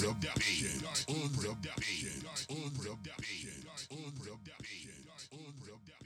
the beat, on the beat, on the beat, on the beat, on the beat.